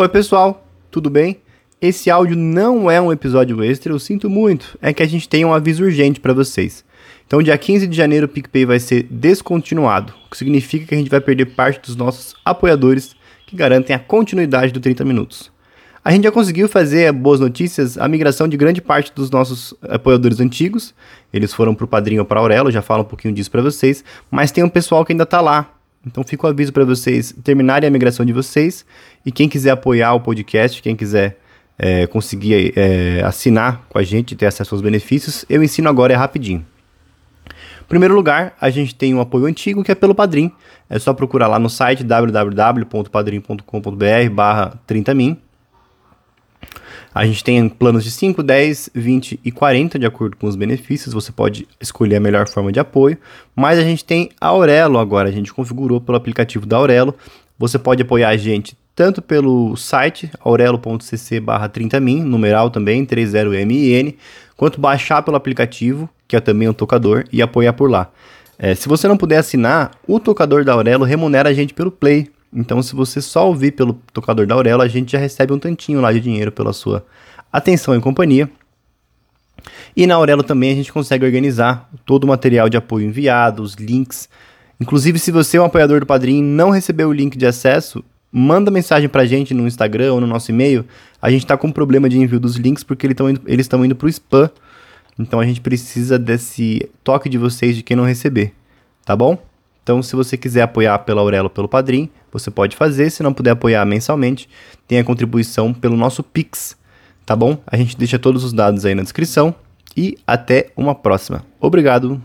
Oi, pessoal, tudo bem? Esse áudio não é um episódio extra, eu sinto muito. É que a gente tem um aviso urgente para vocês. Então, dia 15 de janeiro, o PicPay vai ser descontinuado, o que significa que a gente vai perder parte dos nossos apoiadores que garantem a continuidade do 30 Minutos. A gente já conseguiu fazer boas notícias, a migração de grande parte dos nossos apoiadores antigos. Eles foram para o Padrinho ou para Aurelo, já falo um pouquinho disso para vocês. Mas tem um pessoal que ainda está lá. Então fica o aviso para vocês terminarem a migração de vocês. E quem quiser apoiar o podcast, quem quiser é, conseguir é, assinar com a gente, ter acesso aos benefícios, eu ensino agora, é rapidinho. Em primeiro lugar, a gente tem um apoio antigo que é pelo Padrim. É só procurar lá no site www.padrim.com.br barra 30min a gente tem planos de 5, 10, 20 e 40, de acordo com os benefícios. Você pode escolher a melhor forma de apoio. Mas a gente tem a Aurelo agora. A gente configurou pelo aplicativo da Aurelo. Você pode apoiar a gente tanto pelo site aurelo.cc barra 30min, numeral também, 30min, quanto baixar pelo aplicativo, que é também um tocador, e apoiar por lá. É, se você não puder assinar, o tocador da Aurelo remunera a gente pelo Play, então, se você só ouvir pelo tocador da Aurela, a gente já recebe um tantinho lá de dinheiro pela sua atenção e companhia. E na Aurelo também a gente consegue organizar todo o material de apoio enviado, os links. Inclusive, se você é um apoiador do Padrim e não recebeu o link de acesso, manda mensagem pra gente no Instagram ou no nosso e-mail. A gente tá com um problema de envio dos links porque eles estão indo, pro spam. Então a gente precisa desse toque de vocês de quem não receber, tá bom? Então, se você quiser apoiar pela Aurelo pelo Padrim, você pode fazer. Se não puder apoiar mensalmente, tem a contribuição pelo nosso Pix, tá bom? A gente deixa todos os dados aí na descrição e até uma próxima. Obrigado!